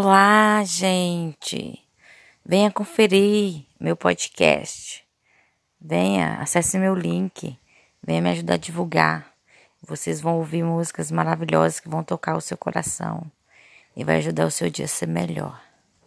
Olá, gente! Venha conferir meu podcast. Venha, acesse meu link. Venha me ajudar a divulgar. Vocês vão ouvir músicas maravilhosas que vão tocar o seu coração e vai ajudar o seu dia a ser melhor.